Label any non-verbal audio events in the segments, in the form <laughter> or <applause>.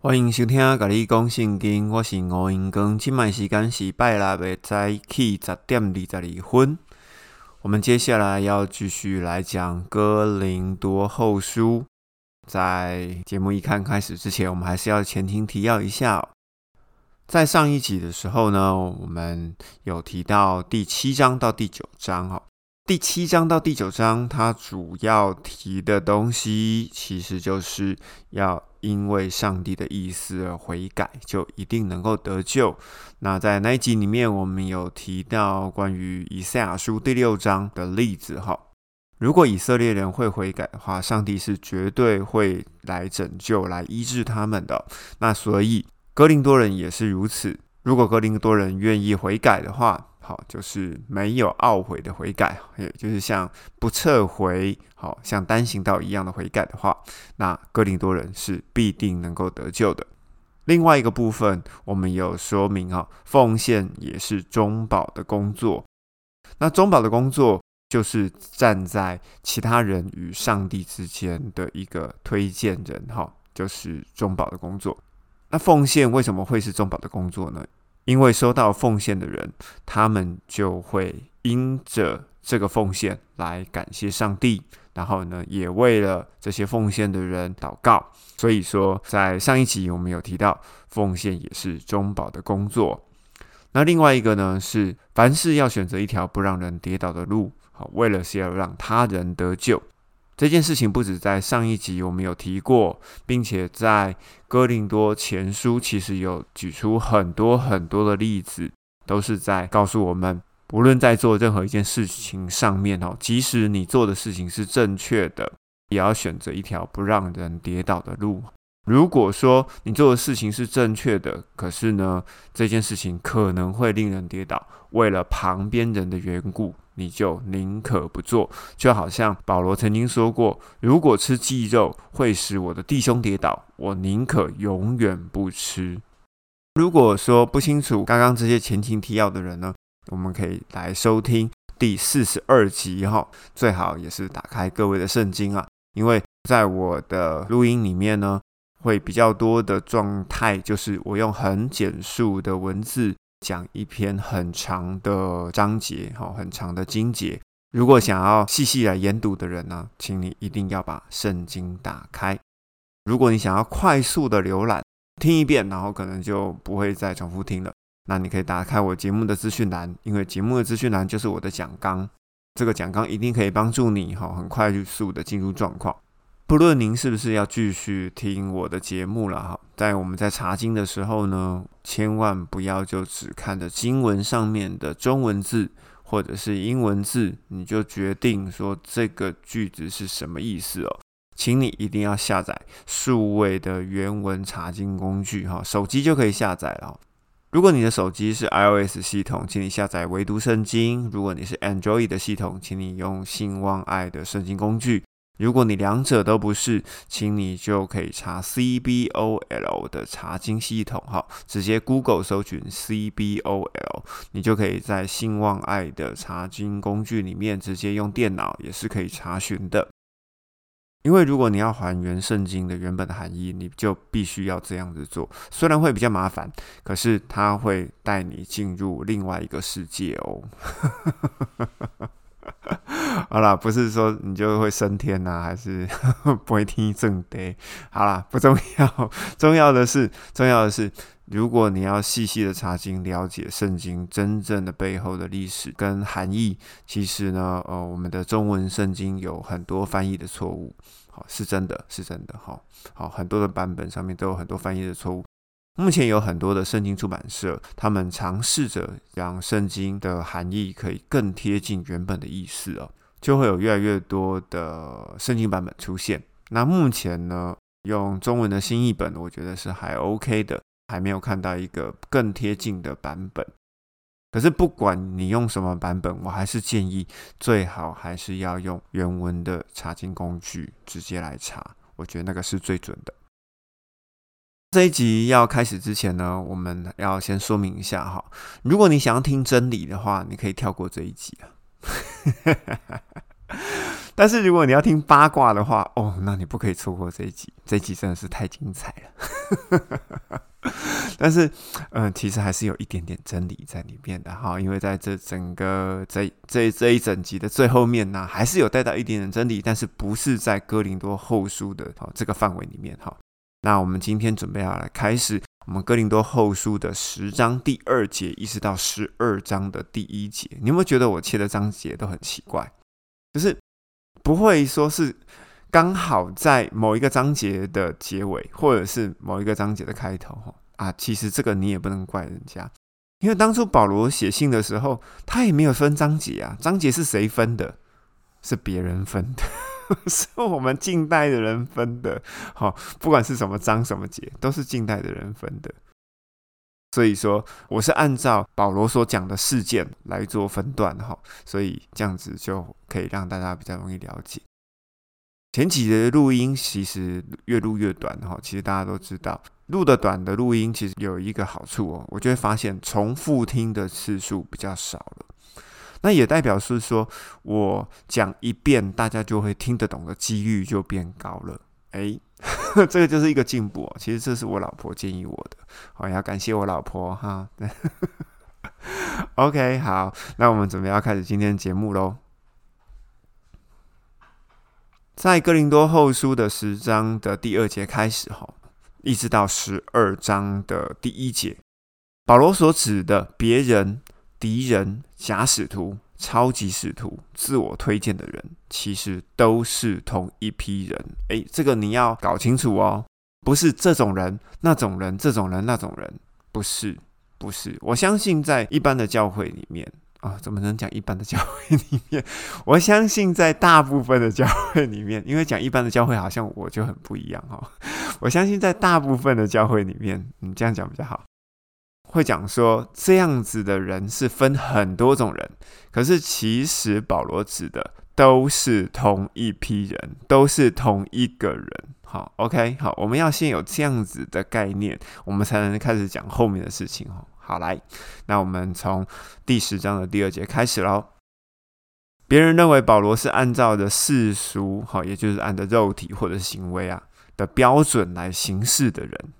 欢迎收听《甲你讲圣经》，我是吴英光。今麦时间是拜六的早起十点二十二分。我们接下来要继续来讲《哥林多后书》。在节目一看开始之前，我们还是要前情提要一下。在上一集的时候呢，我们有提到第七章到第九章，哈。第七章到第九章，它主要提的东西，其实就是要因为上帝的意思而悔改，就一定能够得救。那在那一集里面，我们有提到关于以赛亚书第六章的例子，哈，如果以色列人会悔改的话，上帝是绝对会来拯救、来医治他们的。那所以哥林多人也是如此，如果哥林多人愿意悔改的话。好，就是没有懊悔的悔改，也就是像不撤回，好像单行道一样的悔改的话，那哥林多人是必定能够得救的。另外一个部分，我们有说明哈，奉献也是中保的工作。那中保的工作就是站在其他人与上帝之间的一个推荐人，哈，就是中保的工作。那奉献为什么会是中保的工作呢？因为收到奉献的人，他们就会因着这个奉献来感谢上帝，然后呢，也为了这些奉献的人祷告。所以说，在上一集我们有提到，奉献也是中保的工作。那另外一个呢，是凡事要选择一条不让人跌倒的路，好，为了是要让他人得救。这件事情不止在上一集我们有提过，并且在哥林多前书其实有举出很多很多的例子，都是在告诉我们，无论在做任何一件事情上面哦，即使你做的事情是正确的，也要选择一条不让人跌倒的路。如果说你做的事情是正确的，可是呢，这件事情可能会令人跌倒，为了旁边人的缘故。你就宁可不做，就好像保罗曾经说过：“如果吃鸡肉会使我的弟兄跌倒，我宁可永远不吃。”如果说不清楚刚刚这些前情提要的人呢，我们可以来收听第四十二集哈，最好也是打开各位的圣经啊，因为在我的录音里面呢，会比较多的状态，就是我用很简述的文字。讲一篇很长的章节，哈，很长的经节。如果想要细细来研读的人呢，请你一定要把圣经打开。如果你想要快速的浏览，听一遍，然后可能就不会再重复听了。那你可以打开我节目的资讯栏，因为节目的资讯栏就是我的讲纲。这个讲纲一定可以帮助你，哈，很快速的进入状况。不论您是不是要继续听我的节目了哈，在我们在查经的时候呢，千万不要就只看着经文上面的中文字或者是英文字，你就决定说这个句子是什么意思哦。请你一定要下载数位的原文查经工具哈，手机就可以下载了。如果你的手机是 iOS 系统，请你下载唯独圣经；如果你是 Android 的系统，请你用信望爱的圣经工具。如果你两者都不是，请你就可以查 CBOL 的查经系统，哈，直接 Google 搜寻 CBOL，你就可以在兴旺爱的查经工具里面直接用电脑也是可以查询的。因为如果你要还原圣经的原本的含义，你就必须要这样子做，虽然会比较麻烦，可是它会带你进入另外一个世界哦。<laughs> <laughs> 好啦，不是说你就会升天呐，还是 <laughs> 不会听正的？好啦，不重要，<laughs> 重要的是，重要的是，如果你要细细的查经，了解圣经真正的背后的历史跟含义，其实呢，呃，我们的中文圣经有很多翻译的错误，好，是真的，是真的，好，好，很多的版本上面都有很多翻译的错误。目前有很多的圣经出版社，他们尝试着让圣经的含义可以更贴近原本的意思哦，就会有越来越多的圣经版本出现。那目前呢，用中文的新译本，我觉得是还 OK 的，还没有看到一个更贴近的版本。可是不管你用什么版本，我还是建议最好还是要用原文的查经工具直接来查，我觉得那个是最准的。这一集要开始之前呢，我们要先说明一下哈。如果你想要听真理的话，你可以跳过这一集啊。<laughs> 但是如果你要听八卦的话，哦，那你不可以错过这一集。这一集真的是太精彩了。<laughs> 但是，嗯，其实还是有一点点真理在里面的哈，因为在这整个这这这一整集的最后面呢，还是有带到一点点真理，但是不是在哥林多后书的哈这个范围里面哈。那我们今天准备要来开始我们哥林多后书的十章第二节，一直到十二章的第一节。你有没有觉得我切的章节都很奇怪？就是不会说是刚好在某一个章节的结尾，或者是某一个章节的开头哈啊。其实这个你也不能怪人家，因为当初保罗写信的时候，他也没有分章节啊。章节是谁分的？是别人分的。<laughs> 是我们近代的人分的，好，不管是什么章什么节，都是近代的人分的。所以说，我是按照保罗所讲的事件来做分段哈，所以这样子就可以让大家比较容易了解。前几节录音其实越录越短哈，其实大家都知道，录的短的录音其实有一个好处哦，我就会发现重复听的次数比较少了。那也代表是说，我讲一遍，大家就会听得懂的几率就变高了。哎，<laughs> 这个就是一个进步哦。其实这是我老婆建议我的，我要感谢我老婆哈。<laughs> OK，好，那我们准备要开始今天的节目喽。在哥林多后书的十章的第二节开始哈，一直到十二章的第一节，保罗所指的别人。敌人、假使徒、超级使徒、自我推荐的人，其实都是同一批人。诶，这个你要搞清楚哦，不是这种人、那种人、这种人、那种人，不是，不是。我相信在一般的教会里面啊，怎么能讲一般的教会里面？<laughs> 我相信在大部分的教会里面，因为讲一般的教会，好像我就很不一样哈。我相信在大部分的教会里面，你这样讲比较好。会讲说这样子的人是分很多种人，可是其实保罗指的都是同一批人，都是同一个人。好，OK，好，我们要先有这样子的概念，我们才能开始讲后面的事情。哦。好来，那我们从第十章的第二节开始喽。别人认为保罗是按照的世俗，好，也就是按照肉体或者行为啊的标准来行事的人。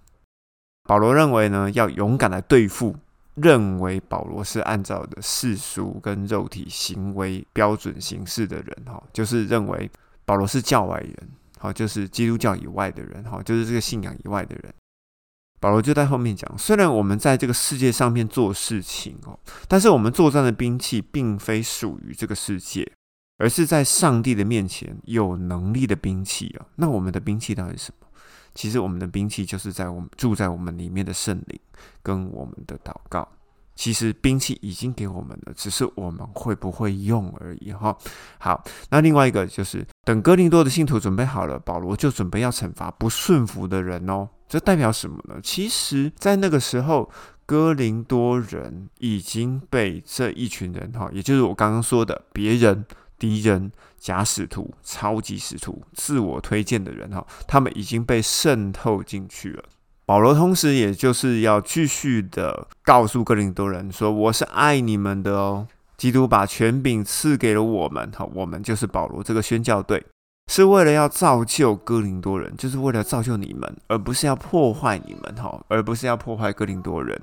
保罗认为呢，要勇敢来对付认为保罗是按照的世俗跟肉体行为标准行事的人，哈，就是认为保罗是教外人，好，就是基督教以外的人，哈，就是这个信仰以外的人。保罗就在后面讲，虽然我们在这个世界上面做事情哦，但是我们作战的兵器并非属于这个世界，而是在上帝的面前有能力的兵器啊。那我们的兵器到底是什么？其实我们的兵器就是在我们住在我们里面的圣灵跟我们的祷告。其实兵器已经给我们了，只是我们会不会用而已哈。好，那另外一个就是等哥林多的信徒准备好了，保罗就准备要惩罚不顺服的人哦。这代表什么呢？其实，在那个时候，哥林多人已经被这一群人哈，也就是我刚刚说的别人。敌人、假使徒、超级使徒、自我推荐的人哈，他们已经被渗透进去了。保罗同时也就是要继续的告诉哥林多人说：“我是爱你们的哦，基督把权柄赐给了我们，哈，我们就是保罗这个宣教队，是为了要造就哥林多人，就是为了造就你们，而不是要破坏你们，哈，而不是要破坏哥林多人。”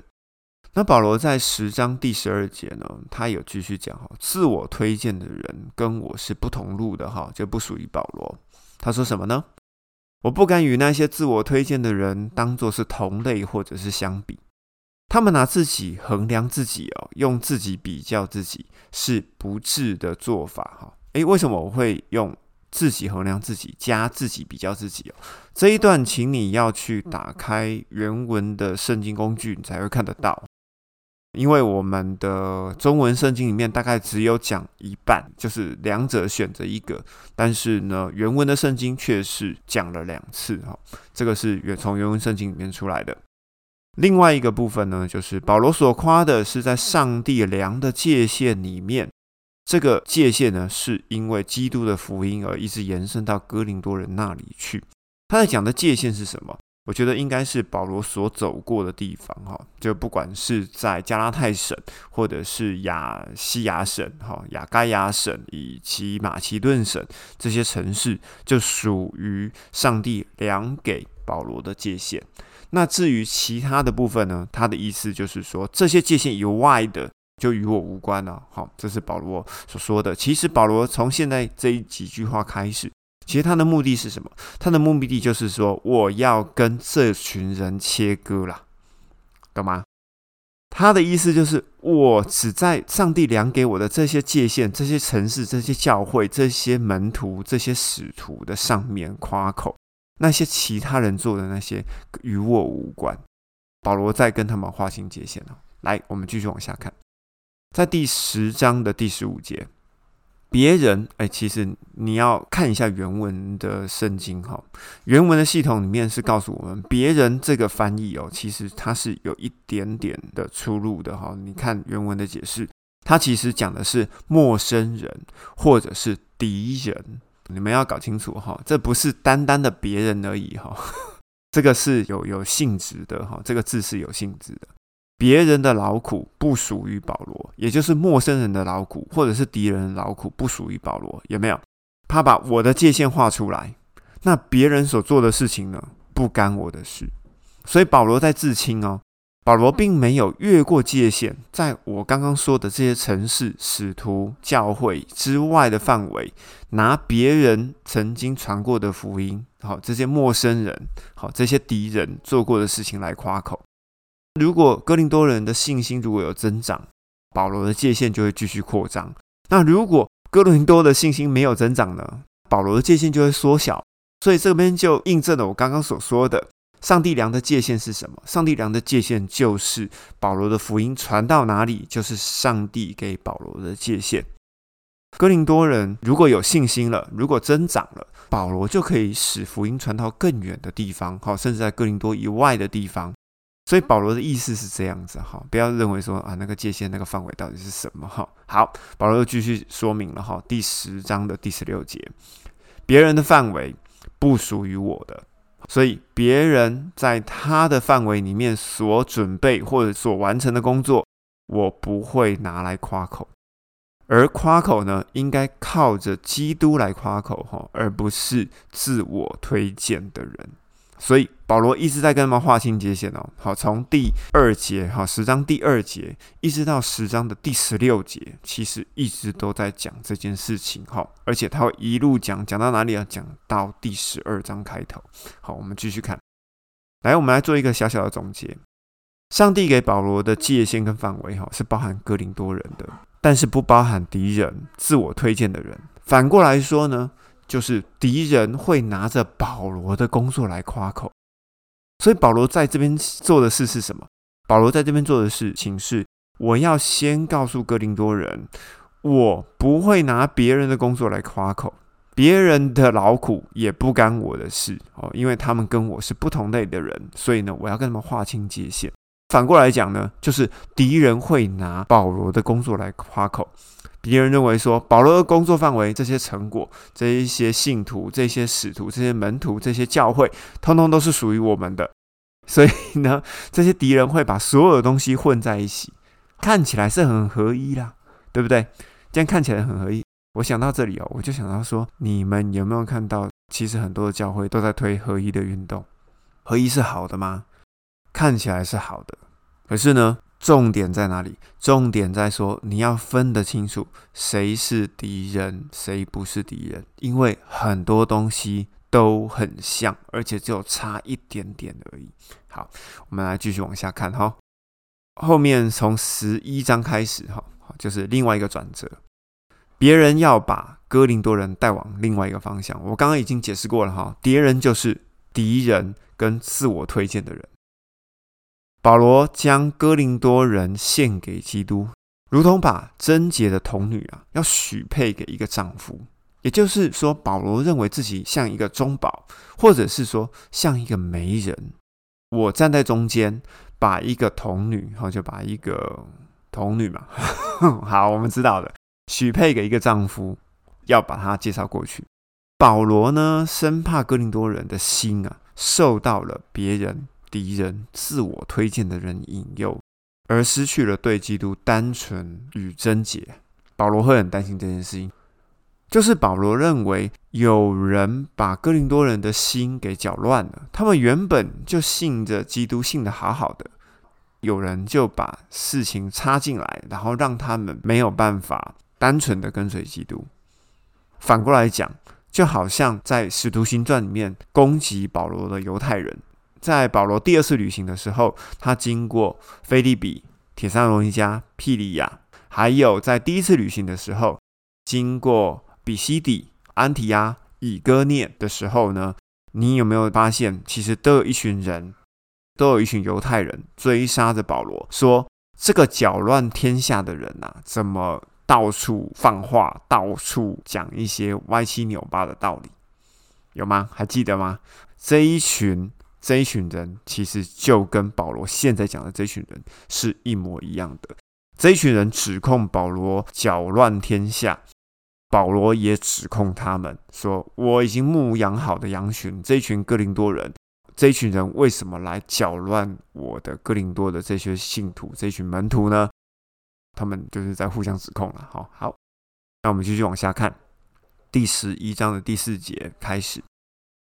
那保罗在十章第十二节呢，他有继续讲哈，自我推荐的人跟我是不同路的哈，就不属于保罗。他说什么呢？我不敢与那些自我推荐的人当做是同类或者是相比，他们拿自己衡量自己哦，用自己比较自己是不智的做法哈。诶，为什么我会用自己衡量自己加自己比较自己哦？这一段，请你要去打开原文的圣经工具，你才会看得到。因为我们的中文圣经里面大概只有讲一半，就是两者选择一个，但是呢，原文的圣经却是讲了两次哈，这个是原从原文圣经里面出来的。另外一个部分呢，就是保罗所夸的是在上帝量的界限里面，这个界限呢，是因为基督的福音而一直延伸到哥林多人那里去。他在讲的界限是什么？我觉得应该是保罗所走过的地方，哈，就不管是在加拉太省，或者是亚西亚省，哈，亚该亚省以及马其顿省这些城市，就属于上帝量给保罗的界限。那至于其他的部分呢？他的意思就是说，这些界限以外的就与我无关了。好，这是保罗所说的。其实保罗从现在这几句话开始，其实他的目的是什么？他的目的地就是说，我要跟这群人切割了，懂吗？他的意思就是，我只在上帝量给我的这些界限、这些城市、这些教会、这些门徒、这些使徒的上面夸口。那些其他人做的那些与我无关。保罗在跟他们划清界限了。来，我们继续往下看，在第十章的第十五节，别人哎，其实你要看一下原文的圣经哈。原文的系统里面是告诉我们，别人这个翻译哦，其实它是有一点点的出入的哈。你看原文的解释，它其实讲的是陌生人或者是敌人。你们要搞清楚哈，这不是单单的别人而已哈，<laughs> 这个是有有性质的哈，这个字是有性质的。别人的劳苦不属于保罗，也就是陌生人的劳苦或者是敌人的劳苦不属于保罗，有没有？他把我的界限画出来，那别人所做的事情呢，不干我的事。所以保罗在自清哦。保罗并没有越过界限，在我刚刚说的这些城市、使徒、教会之外的范围，拿别人曾经传过的福音，好这些陌生人，好这些敌人做过的事情来夸口。如果哥林多人的信心如果有增长，保罗的界限就会继续扩张；那如果哥林多的信心没有增长呢，保罗的界限就会缩小。所以这边就印证了我刚刚所说的。上帝量的界限是什么？上帝量的界限就是保罗的福音传到哪里，就是上帝给保罗的界限。哥林多人如果有信心了，如果增长了，保罗就可以使福音传到更远的地方，好，甚至在哥林多以外的地方。所以保罗的意思是这样子，哈，不要认为说啊，那个界限那个范围到底是什么，哈。好，保罗又继续说明了，哈，第十章的第十六节，别人的范围不属于我的。所以，别人在他的范围里面所准备或者所完成的工作，我不会拿来夸口。而夸口呢，应该靠着基督来夸口，哈，而不是自我推荐的人。所以保罗一直在跟他们划清界限哦。好，从第二节，哈十章第二节，一直到十章的第十六节，其实一直都在讲这件事情。哈，而且他会一路讲，讲到哪里啊？讲到第十二章开头。好，我们继续看。来，我们来做一个小小的总结。上帝给保罗的界限跟范围，哈，是包含哥林多人的，但是不包含敌人、自我推荐的人。反过来说呢？就是敌人会拿着保罗的工作来夸口，所以保罗在这边做的事是什么？保罗在这边做的事情是，我要先告诉哥林多人，我不会拿别人的工作来夸口，别人的劳苦也不干我的事哦，因为他们跟我是不同类的人，所以呢，我要跟他们划清界限。反过来讲呢，就是敌人会拿保罗的工作来夸口。敌人认为说，保罗的工作范围、这些成果、这一些信徒、这些使徒、这些门徒、这些教会，通通都是属于我们的。所以呢，<laughs> 这些敌人会把所有的东西混在一起，看起来是很合一啦，对不对？这样看起来很合一。我想到这里哦，我就想到说，你们有没有看到，其实很多的教会都在推合一的运动？合一是好的吗？看起来是好的，可是呢？重点在哪里？重点在说你要分得清楚谁是敌人，谁不是敌人，因为很多东西都很像，而且只有差一点点而已。好，我们来继续往下看哈。后面从十一章开始哈，就是另外一个转折。别人要把哥林多人带往另外一个方向。我刚刚已经解释过了哈，敌人就是敌人跟自我推荐的人。保罗将哥林多人献给基督，如同把贞洁的童女啊，要许配给一个丈夫。也就是说，保罗认为自己像一个中保，或者是说像一个媒人。我站在中间，把一个童女，然后就把一个童女嘛，<laughs> 好，我们知道的，许配给一个丈夫，要把她介绍过去。保罗呢，生怕哥林多人的心啊，受到了别人。敌人自我推荐的人引诱，而失去了对基督单纯与贞洁。保罗会很担心这件事情。就是保罗认为有人把哥林多人的心给搅乱了，他们原本就信着基督，信的好好的，有人就把事情插进来，然后让他们没有办法单纯的跟随基督。反过来讲，就好像在使徒行传里面攻击保罗的犹太人，在保罗第二次旅行的时候，他经过菲利比、铁山罗尼加、庇利亚，还有在第一次旅行的时候经过。比西底、安提亚、以哥涅的时候呢，你有没有发现，其实都有一群人，都有一群犹太人追杀着保罗，说这个搅乱天下的人呐，怎么到处放话，到处讲一些歪七扭八的道理，有吗？还记得吗？这一群这一群人，其实就跟保罗现在讲的这群人是一模一样的。这一群人指控保罗搅乱天下。保罗也指控他们说：“我已经牧养好的羊群，这一群哥林多人，这一群人为什么来搅乱我的哥林多的这些信徒、这群门徒呢？”他们就是在互相指控了。好好，那我们继续往下看，第十一章的第四节开始：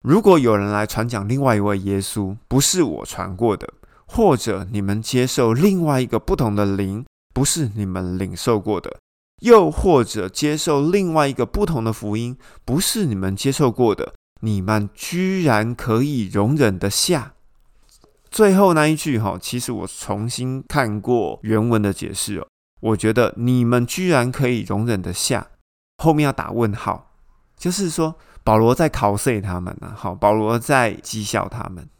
如果有人来传讲另外一位耶稣，不是我传过的，或者你们接受另外一个不同的灵，不是你们领受过的。又或者接受另外一个不同的福音，不是你们接受过的，你们居然可以容忍得下？最后那一句哈，其实我重新看过原文的解释哦，我觉得你们居然可以容忍得下，后面要打问号，就是说保罗在考碎他们呢，好，保罗在讥笑他们。<laughs>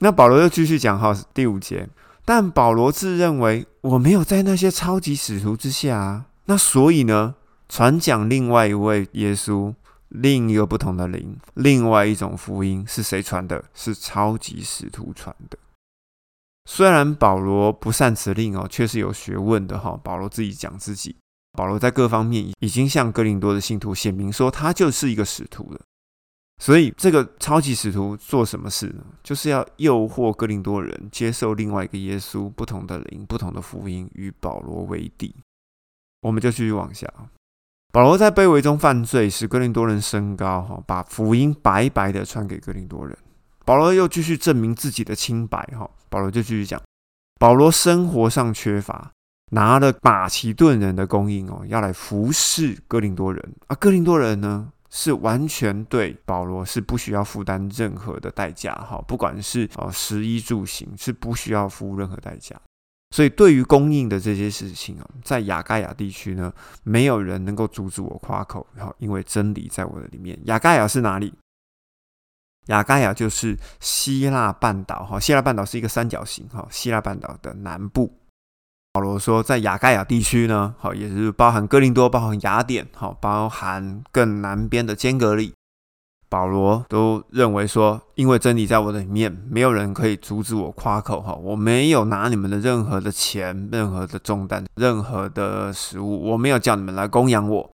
那保罗又继续讲哈，第五节。但保罗自认为我没有在那些超级使徒之下，啊那所以呢，传讲另外一位耶稣，另一个不同的灵，另外一种福音是谁传的？是超级使徒传的。虽然保罗不善辞令哦，却是有学问的哈。保罗自己讲自己，保罗在各方面已经向哥林多的信徒显明说，他就是一个使徒了。所以，这个超级使徒做什么事呢？就是要诱惑哥林多人接受另外一个耶稣，不同的灵，不同的福音，与保罗为敌。我们就继续往下。保罗在卑微中犯罪，使哥林多人升高，哈，把福音白白的传给哥林多人。保罗又继续证明自己的清白，哈。保罗就继续讲，保罗生活上缺乏，拿了马其顿人的供应哦，要来服侍哥林多人。啊，哥林多人呢？是完全对保罗是不需要负担任何的代价，哈，不管是哦食衣住行是不需要付任何代价，所以对于供应的这些事情啊，在亚该亚地区呢，没有人能够阻止我夸口，然后因为真理在我的里面。亚该亚是哪里？亚该亚就是希腊半岛，哈，希腊半岛是一个三角形，哈，希腊半岛的南部。保罗说，在雅盖亚地区呢，好，也是包含哥林多、包含雅典，好，包含更南边的坚格里，保罗都认为说，因为真理在我的里面，没有人可以阻止我夸口，哈，我没有拿你们的任何的钱、任何的重担、任何的食物，我没有叫你们来供养我。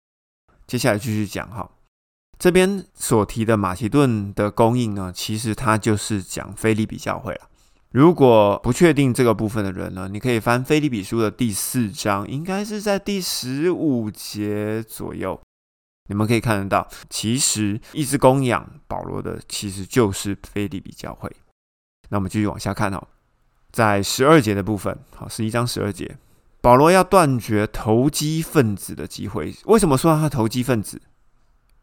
接下来继续讲，哈，这边所提的马其顿的供应呢，其实它就是讲菲利比教会了。如果不确定这个部分的人呢，你可以翻《菲利比书》的第四章，应该是在第十五节左右，你们可以看得到，其实一直供养保罗的，其实就是菲利比教会。那我们继续往下看哦，在十二节的部分，好，十一章十二节，保罗要断绝投机分子的机会。为什么说他投机分子？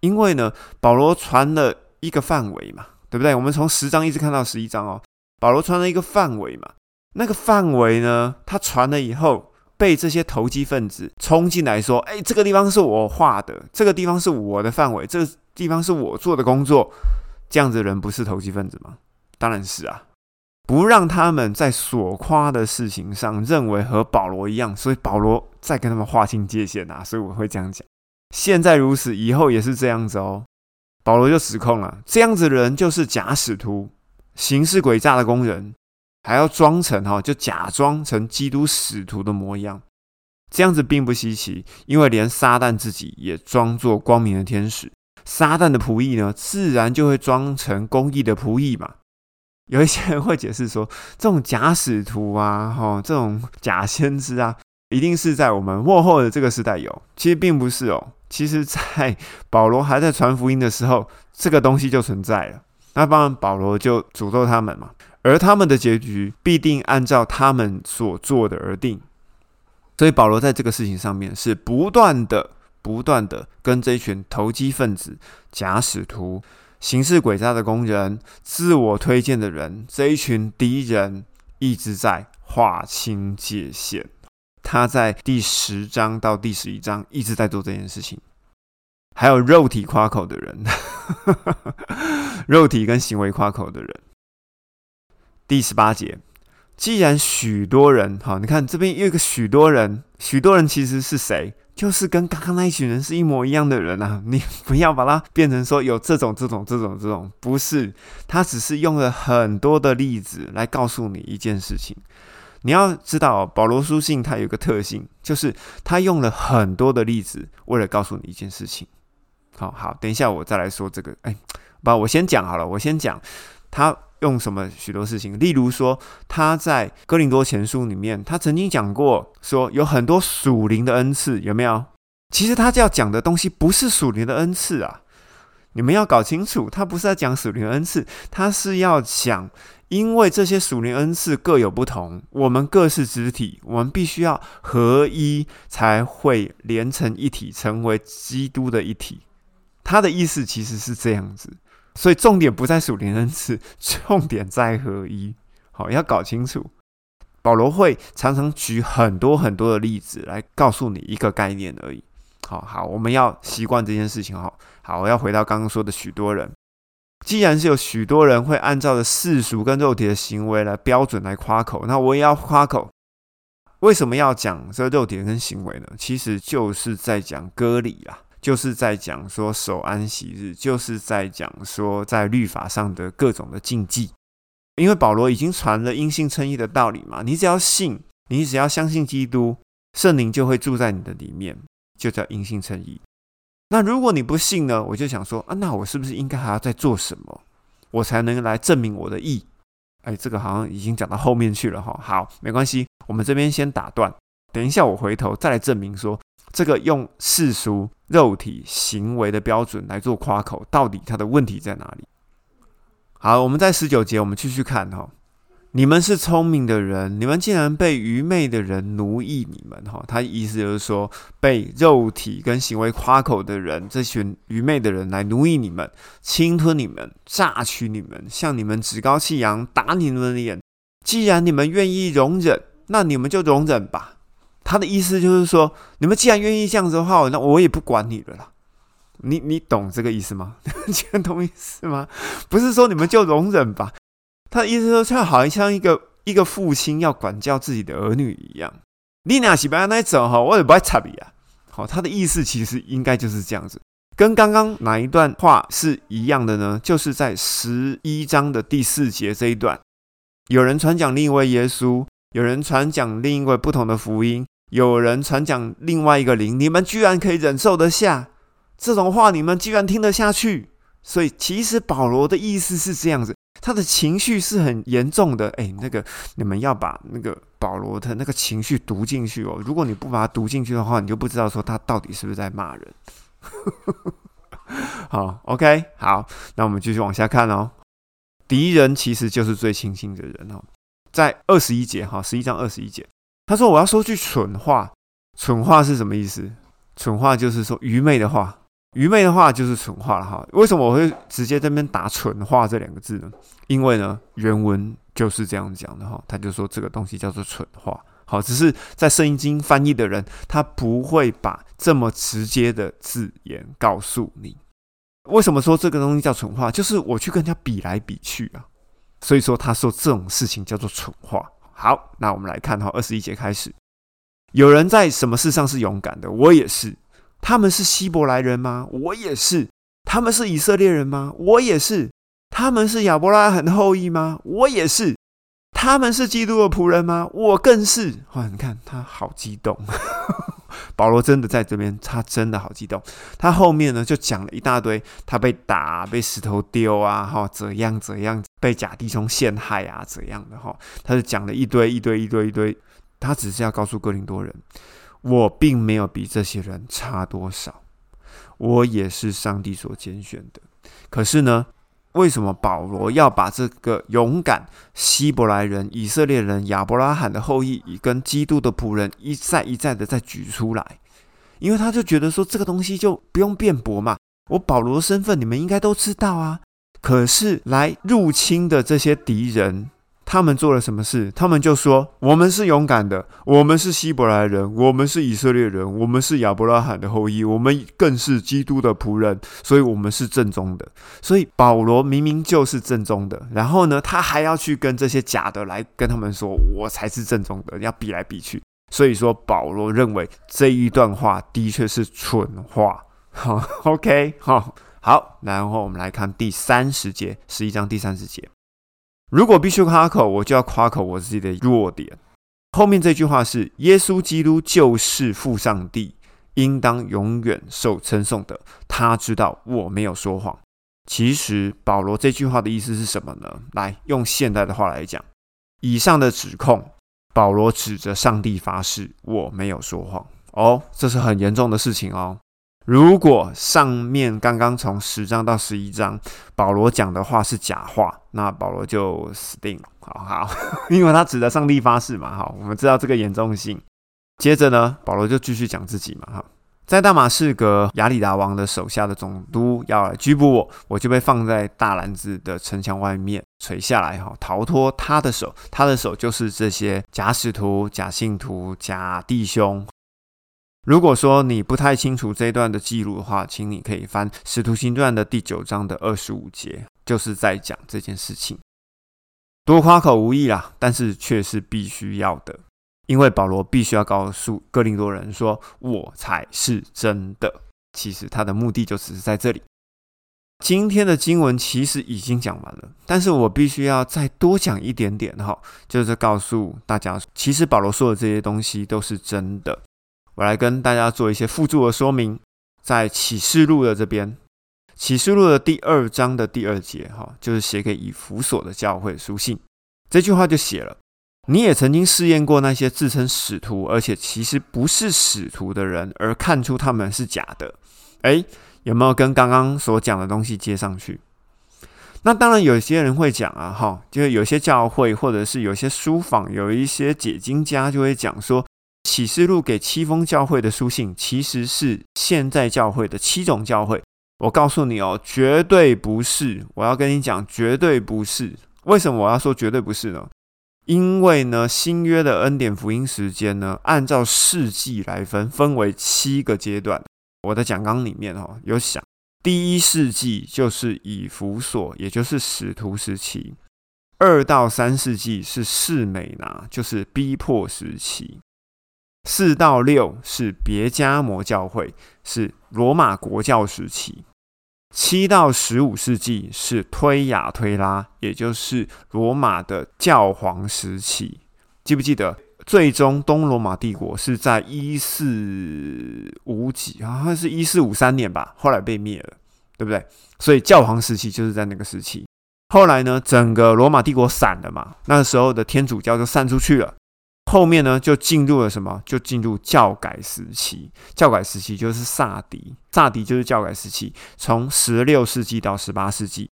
因为呢，保罗传了一个范围嘛，对不对？我们从十章一直看到十一章哦。保罗传了一个范围嘛，那个范围呢，他传了以后，被这些投机分子冲进来说：“哎，这个地方是我画的，这个地方是我的范围，这个地方是我做的工作。”这样子的人不是投机分子吗？当然是啊！不让他们在所夸的事情上认为和保罗一样，所以保罗再跟他们划清界限啊！所以我会这样讲：现在如此，以后也是这样子哦。保罗就指控了，这样子的人就是假使徒。行事诡诈的工人，还要装成哈，就假装成基督使徒的模样，这样子并不稀奇，因为连撒旦自己也装作光明的天使，撒旦的仆役呢，自然就会装成公义的仆役嘛。有一些人会解释说，这种假使徒啊，哈，这种假先知啊，一定是在我们幕后的这个时代有，其实并不是哦。其实，在保罗还在传福音的时候，这个东西就存在了。那当然，保罗就诅咒他们嘛，而他们的结局必定按照他们所做的而定。所以，保罗在这个事情上面是不断的、不断的跟这一群投机分子、假使徒、行事诡诈的工人、自我推荐的人这一群敌人，一直在划清界限。他在第十章到第十一章一直在做这件事情，还有肉体夸口的人，<laughs> 肉体跟行为夸口的人。第十八节，既然许多人，好，你看这边有一个许多人，许多人其实是谁？就是跟刚刚那一群人是一模一样的人啊！<laughs> 你不要把它变成说有这种、这种、这种、这种，不是，他只是用了很多的例子来告诉你一件事情。你要知道，保罗书信它有个特性，就是他用了很多的例子，为了告诉你一件事情。好好，等一下我再来说这个。哎，不，我先讲好了，我先讲他用什么许多事情。例如说，他在哥林多前书里面，他曾经讲过，说有很多属灵的恩赐，有没有？其实他要讲的东西不是属灵的恩赐啊，你们要搞清楚，他不是在讲属灵的恩赐，他是要讲。因为这些属灵恩赐各有不同，我们各是肢体，我们必须要合一，才会连成一体，成为基督的一体。他的意思其实是这样子，所以重点不在属灵恩赐，<laughs> 重点在合一。好，要搞清楚。保罗会常常举很多很多的例子来告诉你一个概念而已。好好，我们要习惯这件事情。好好，我要回到刚刚说的许多人。既然是有许多人会按照着世俗跟肉体的行为来标准来夸口，那我也要夸口。为什么要讲这肉体跟行为呢？其实就是在讲割礼啊，就是在讲说守安息日，就是在讲说在律法上的各种的禁忌。因为保罗已经传了因信称义的道理嘛，你只要信，你只要相信基督，圣灵就会住在你的里面，就叫因信称义。那如果你不信呢？我就想说啊，那我是不是应该还要再做什么，我才能来证明我的义？哎，这个好像已经讲到后面去了哈。好，没关系，我们这边先打断，等一下我回头再来证明说，这个用世俗肉体行为的标准来做夸口，到底它的问题在哪里？好，我们在十九节，我们继续看哈。你们是聪明的人，你们竟然被愚昧的人奴役你们哈？他意思就是说，被肉体跟行为夸口的人，这群愚昧的人来奴役你们，侵吞你们，榨取你们，向你们趾高气扬，打你们的脸。既然你们愿意容忍，那你们就容忍吧。他的意思就是说，你们既然愿意这样子的话，那我也不管你了啦。你你懂这个意思吗？<laughs> 你懂意思吗？不是说你们就容忍吧。他的意思说，就好像一个一个父亲要管教自己的儿女一样。你俩是不要那走哈，我也不爱插你啊。好，他的意思其实应该就是这样子，跟刚刚哪一段话是一样的呢？就是在十一章的第四节这一段，有人传讲另一位耶稣，有人传讲另一位不同的福音，有人传讲另外一个灵，你们居然可以忍受得下这种话？你们居然听得下去？所以，其实保罗的意思是这样子。他的情绪是很严重的，哎，那个你们要把那个保罗的那个情绪读进去哦。如果你不把它读进去的话，你就不知道说他到底是不是在骂人。<laughs> 好，OK，好，那我们继续往下看哦。敌人其实就是最亲近的人哦。在二十一节哈，十一章二十一节，他说：“我要说句蠢话，蠢话是什么意思？蠢话就是说愚昧的话。”愚昧的话就是蠢话了哈。为什么我会直接这边打“蠢话”这两个字呢？因为呢，原文就是这样讲的哈。他就说这个东西叫做蠢话。好，只是在圣经翻译的人，他不会把这么直接的字眼告诉你。为什么说这个东西叫蠢话？就是我去跟人家比来比去啊。所以说他说这种事情叫做蠢话。好，那我们来看哈，二十一节开始，有人在什么事上是勇敢的？我也是。他们是希伯来人吗？我也是。他们是以色列人吗？我也是。他们是亚伯拉罕的后裔吗？我也是。他们是基督的仆人吗？我更是。哇，你看他好激动。保罗真的在这边，他真的好激动。他后面呢就讲了一大堆，他被打、被石头丢啊，哈，怎样怎样，被假弟兄陷害啊，怎样的哈，他就讲了一堆一堆一堆一堆。他只是要告诉哥林多人，我并没有比这些人差多少，我也是上帝所拣选的。可是呢，为什么保罗要把这个勇敢希伯来人、以色列人、亚伯拉罕的后裔，跟基督的仆人一再一再的再举出来？因为他就觉得说，这个东西就不用辩驳嘛。我保罗的身份，你们应该都知道啊。可是来入侵的这些敌人。他们做了什么事？他们就说：“我们是勇敢的，我们是希伯来人，我们是以色列人，我们是亚伯拉罕的后裔，我们更是基督的仆人，所以我们是正宗的。”所以保罗明明就是正宗的，然后呢，他还要去跟这些假的来跟他们说：“我才是正宗的。”要比来比去。所以说，保罗认为这一段话的确是蠢话。<laughs> 好，OK，好，好，然后我们来看第三十节，十一章第三十节。如果必须夸口，我就要夸口我自己的弱点。后面这句话是：耶稣基督就是父上帝，应当永远受称颂的。他知道我没有说谎。其实保罗这句话的意思是什么呢？来用现代的话来讲，以上的指控，保罗指着上帝发誓，我没有说谎。哦，这是很严重的事情哦。如果上面刚刚从十章到十一章，保罗讲的话是假话，那保罗就死定了。好好，因为他指着上帝发誓嘛。好，我们知道这个严重性。接着呢，保罗就继续讲自己嘛。哈，在大马士革亚里达王的手下的总督要来拘捕我，我就被放在大篮子的城墙外面垂下来，哈，逃脱他的手。他的手就是这些假使徒、假信徒、假弟兄。如果说你不太清楚这一段的记录的话，请你可以翻《使徒行传》的第九章的二十五节，就是在讲这件事情。多夸口无益啦，但是却是必须要的，因为保罗必须要告诉哥林多人说：“我才是真的。”其实他的目的就只是在这里。今天的经文其实已经讲完了，但是我必须要再多讲一点点哈，就是告诉大家，其实保罗说的这些东西都是真的。我来跟大家做一些附注的说明，在启示录的这边，启示录的第二章的第二节，哈，就是写给以弗所的教会书信。这句话就写了：你也曾经试验过那些自称使徒，而且其实不是使徒的人，而看出他们是假的。诶，有没有跟刚刚所讲的东西接上去？那当然，有些人会讲啊，哈，就是有些教会或者是有些书坊，有一些解经家就会讲说。启示录给七封教会的书信，其实是现在教会的七种教会。我告诉你哦，绝对不是。我要跟你讲，绝对不是。为什么我要说绝对不是呢？因为呢，新约的恩典福音时间呢，按照世纪来分，分为七个阶段。我的讲纲里面哦，有想，第一世纪就是以弗所，也就是使徒时期；二到三世纪是士美拿，就是逼迫时期。四到六是别加摩教会，是罗马国教时期；七到十五世纪是推雅推拉，也就是罗马的教皇时期。记不记得？最终东罗马帝国是在一四五几，好像是一四五三年吧，后来被灭了，对不对？所以教皇时期就是在那个时期。后来呢，整个罗马帝国散了嘛，那时候的天主教就散出去了。后面呢，就进入了什么？就进入教改时期。教改时期就是萨迪，萨迪就是教改时期，从十六世纪到十八世纪。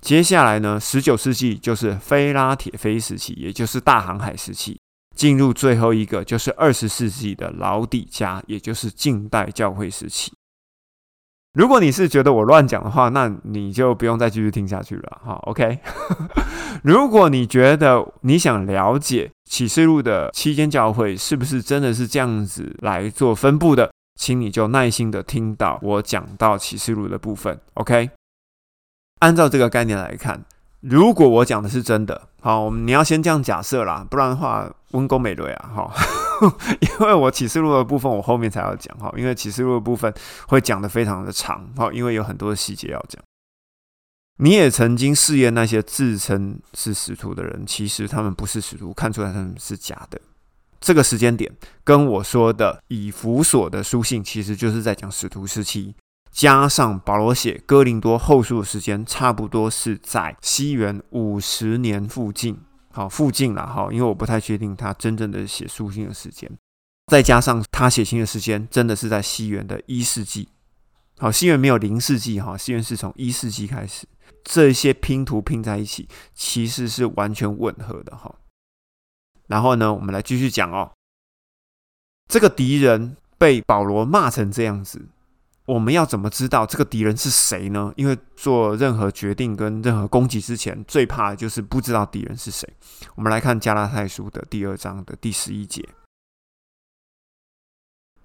接下来呢，十九世纪就是菲拉铁菲时期，也就是大航海时期。进入最后一个就是二十世纪的老底加，也就是近代教会时期。如果你是觉得我乱讲的话，那你就不用再继续听下去了。好，OK。<laughs> 如果你觉得你想了解启示录的七间教会是不是真的是这样子来做分布的，请你就耐心的听到我讲到启示录的部分。OK。按照这个概念来看。如果我讲的是真的，好，我们你要先这样假设啦，不然的话，温公美瑞啊，哈，<laughs> 因为我启示录的部分我后面才要讲，哈，因为启示录的部分会讲的非常的长，哈，因为有很多的细节要讲。你也曾经试验那些自称是使徒的人，其实他们不是使徒，看出来他们是假的。这个时间点跟我说的以弗所的书信，其实就是在讲使徒时期。加上保罗写哥林多后书的时间，差不多是在西元五十年附近。好附近了哈，因为我不太确定他真正的写书信的时间。再加上他写信的时间真的是在西元的一世纪，好，西元没有零世纪哈，西元是从一世纪开始，这些拼图拼在一起，其实是完全吻合的哈。然后呢，我们来继续讲哦，这个敌人被保罗骂成这样子，我们要怎么知道这个敌人是谁呢？因为做任何决定跟任何攻击之前，最怕的就是不知道敌人是谁。我们来看加拉太书的第二章的第十一节。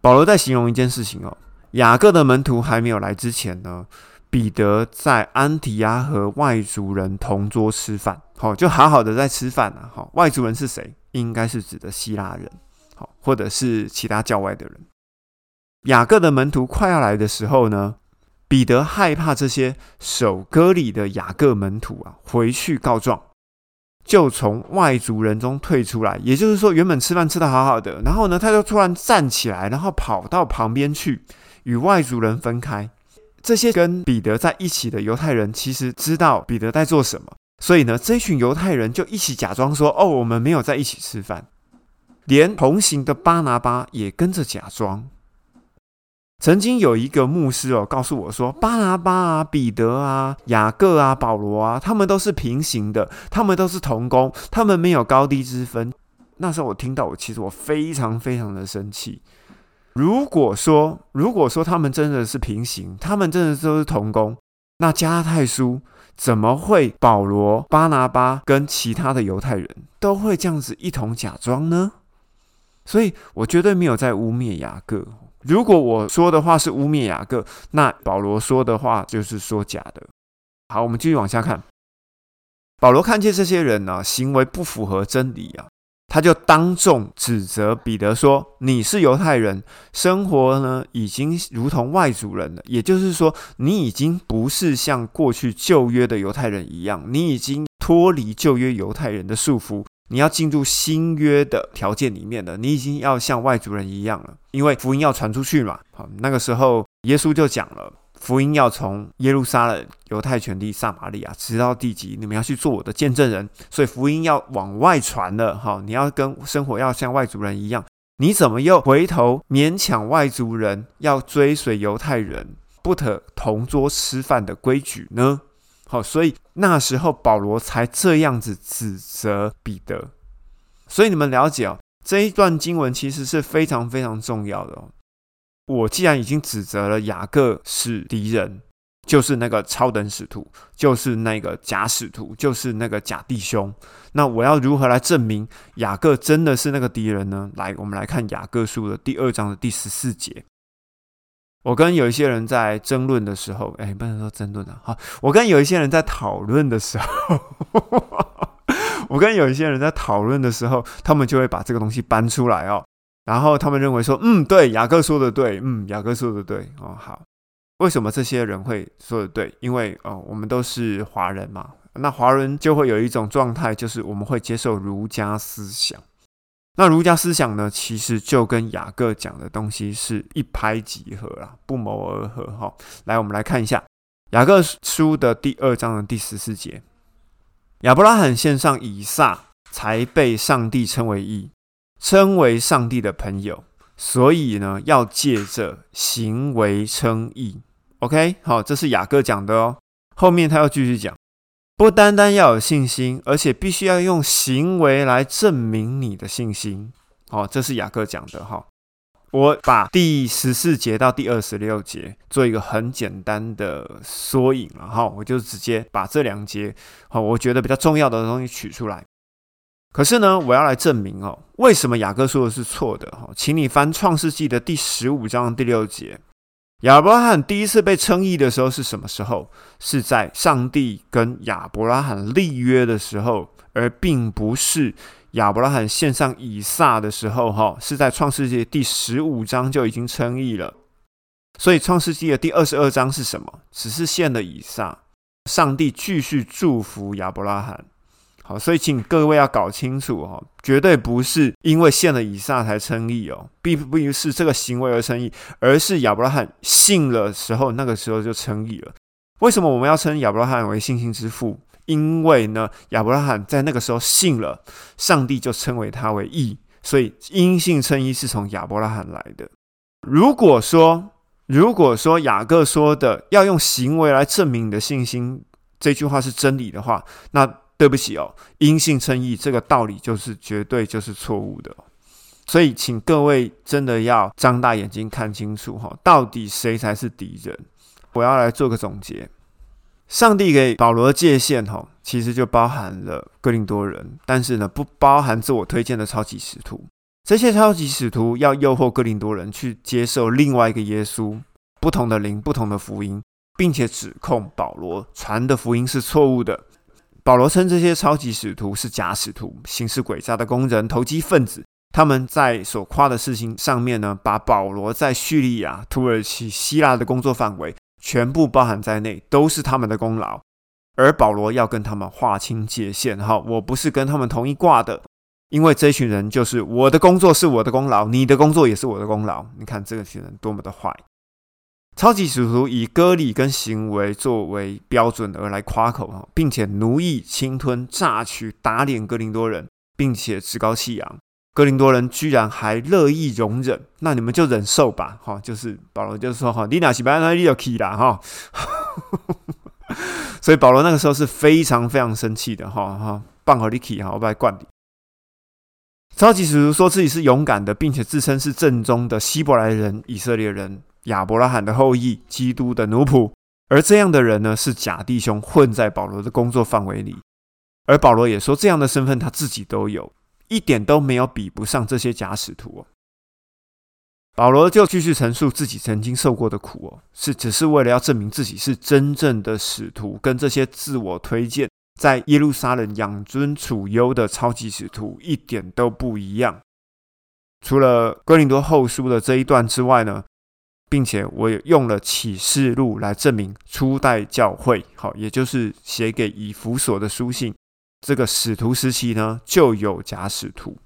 保罗在形容一件事情哦，雅各的门徒还没有来之前呢，彼得在安提亚和外族人同桌吃饭，好，就好好的在吃饭啊，好，外族人是谁？应该是指的希腊人，好，或者是其他教外的人。雅各的门徒快要来的时候呢，彼得害怕这些守割礼的雅各门徒啊，回去告状。就从外族人中退出来，也就是说，原本吃饭吃的好好的，然后呢，他就突然站起来，然后跑到旁边去与外族人分开。这些跟彼得在一起的犹太人其实知道彼得在做什么，所以呢，这群犹太人就一起假装说：“哦，我们没有在一起吃饭。”连同行的巴拿巴也跟着假装。曾经有一个牧师哦，告诉我说，巴拿巴啊、彼得啊、雅各啊、保罗啊，他们都是平行的，他们都是同工，他们没有高低之分。那时候我听到，我其实我非常非常的生气。如果说，如果说他们真的是平行，他们真的都是同工，那加拉太书怎么会保罗、巴拿巴跟其他的犹太人都会这样子一同假装呢？所以我绝对没有在污蔑雅各。如果我说的话是污蔑雅各，那保罗说的话就是说假的。好，我们继续往下看。保罗看见这些人呢，行为不符合真理啊，他就当众指责彼得说：“你是犹太人，生活呢已经如同外族人了。也就是说，你已经不是像过去旧约的犹太人一样，你已经脱离旧约犹太人的束缚。”你要进入新约的条件里面了，你已经要像外族人一样了，因为福音要传出去嘛。好，那个时候耶稣就讲了，福音要从耶路撒冷、犹太全地、撒玛利亚，直到地极，你们要去做我的见证人。所以福音要往外传了。哈，你要跟生活要像外族人一样，你怎么又回头勉强外族人要追随犹太人不可同桌吃饭的规矩呢？好，所以那时候保罗才这样子指责彼得。所以你们了解哦，这一段经文其实是非常非常重要的哦。我既然已经指责了雅各是敌人，就是那个超等使徒，就是那个假使徒，就是那个假弟兄，那我要如何来证明雅各真的是那个敌人呢？来，我们来看雅各书的第二章的第十四节。我跟有一些人在争论的时候，哎，不能说争论啊，好，我跟有一些人在讨论的时候，<laughs> 我跟有一些人在讨论的时候，他们就会把这个东西搬出来哦，然后他们认为说，嗯，对，雅各说的对，嗯，雅各说的对，哦，好，为什么这些人会说的对？因为哦，我们都是华人嘛，那华人就会有一种状态，就是我们会接受儒家思想。那儒家思想呢，其实就跟雅各讲的东西是一拍即合啦，不谋而合哈。来，我们来看一下雅各书的第二章的第十四节：亚伯拉罕献上以撒，才被上帝称为义，称为上帝的朋友。所以呢，要借着行为称义。OK，好，这是雅各讲的哦。后面他要继续讲。不单单要有信心，而且必须要用行为来证明你的信心。好，这是雅各讲的哈。我把第十四节到第二十六节做一个很简单的缩影了哈，我就直接把这两节好，我觉得比较重要的东西取出来。可是呢，我要来证明哦，为什么雅各说的是错的哈？请你翻创世纪的第十五章第六节。亚伯拉罕第一次被称义的时候是什么时候？是在上帝跟亚伯拉罕立约的时候，而并不是亚伯拉罕献上以撒的时候。哈，是在创世纪第十五章就已经称义了。所以创世纪的第二十二章是什么？只是献了以撒，上帝继续祝福亚伯拉罕。好，所以请各位要搞清楚哦，绝对不是因为献了以撒才称义哦，并不是这个行为而称义，而是亚伯拉罕信了时候，那个时候就称义了。为什么我们要称亚伯拉罕为信心之父？因为呢，亚伯拉罕在那个时候信了上帝，就称为他为义，所以因信称义是从亚伯拉罕来的。如果说，如果说雅各说的要用行为来证明你的信心，这句话是真理的话，那对不起哦，因信称义这个道理就是绝对就是错误的。所以，请各位真的要张大眼睛看清楚哈，到底谁才是敌人？我要来做个总结。上帝给保罗的界限哈，其实就包含了哥林多人，但是呢，不包含自我推荐的超级使徒。这些超级使徒要诱惑哥林多人去接受另外一个耶稣，不同的灵，不同的福音，并且指控保罗传的福音是错误的。保罗称这些超级使徒是假使徒，行事诡诈的工人，投机分子。他们在所夸的事情上面呢，把保罗在叙利亚、土耳其、希腊的工作范围全部包含在内，都是他们的功劳。而保罗要跟他们划清界限，哈，我不是跟他们同一挂的，因为这群人就是我的工作是我的功劳，你的工作也是我的功劳。你看这个群人多么的坏！超级使徒以割礼跟行为作为标准而来夸口哈，并且奴役、侵吞、榨取、打脸格林多人，并且趾高气扬。哥林多人居然还乐意容忍，那你们就忍受吧，哈，就是保罗就是说，哈，你俩是不那你就可以啦，哈，<laughs> 所以保罗那个时候是非常非常生气的，哈哈，棒和你起哈，我把它灌你。超级使徒说自己是勇敢的，并且自称是正宗的希伯来人、以色列人、亚伯拉罕的后裔、基督的奴仆，而这样的人呢，是假弟兄混在保罗的工作范围里，而保罗也说这样的身份他自己都有。一点都没有比不上这些假使徒哦。保罗就继续陈述自己曾经受过的苦哦，是只是为了要证明自己是真正的使徒，跟这些自我推荐在耶路撒冷养尊处优的超级使徒一点都不一样。除了哥林多后书的这一段之外呢，并且我也用了启示录来证明初代教会，好，也就是写给以弗所的书信。这个使徒时期呢，就有假使徒，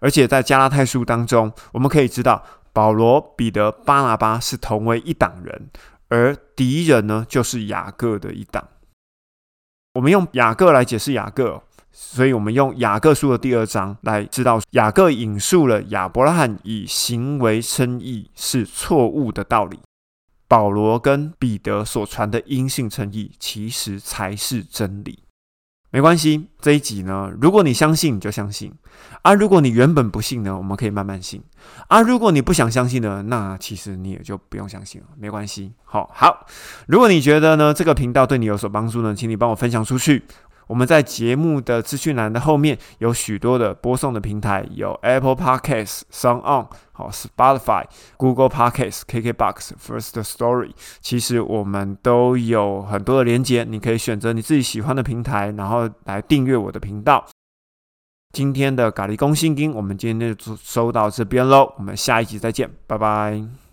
而且在加拉太书当中，我们可以知道保罗、彼得、巴拿巴是同为一党人，而敌人呢，就是雅各的一党。我们用雅各来解释雅各，所以我们用雅各书的第二章来知道雅各引述了亚伯拉罕以行为称义是错误的道理。保罗跟彼得所传的因信称义，其实才是真理。没关系，这一集呢，如果你相信，你就相信；啊，如果你原本不信呢，我们可以慢慢信；啊，如果你不想相信呢，那其实你也就不用相信了，没关系。好，好，如果你觉得呢，这个频道对你有所帮助呢，请你帮我分享出去。我们在节目的资讯栏的后面有许多的播送的平台，有 Apple Podcasts、Sound On、好 Spotify、Google Podcasts、KKBox、First Story。其实我们都有很多的连接，你可以选择你自己喜欢的平台，然后来订阅我的频道。今天的咖喱公信金，我们今天就收到这边喽，我们下一集再见，拜拜。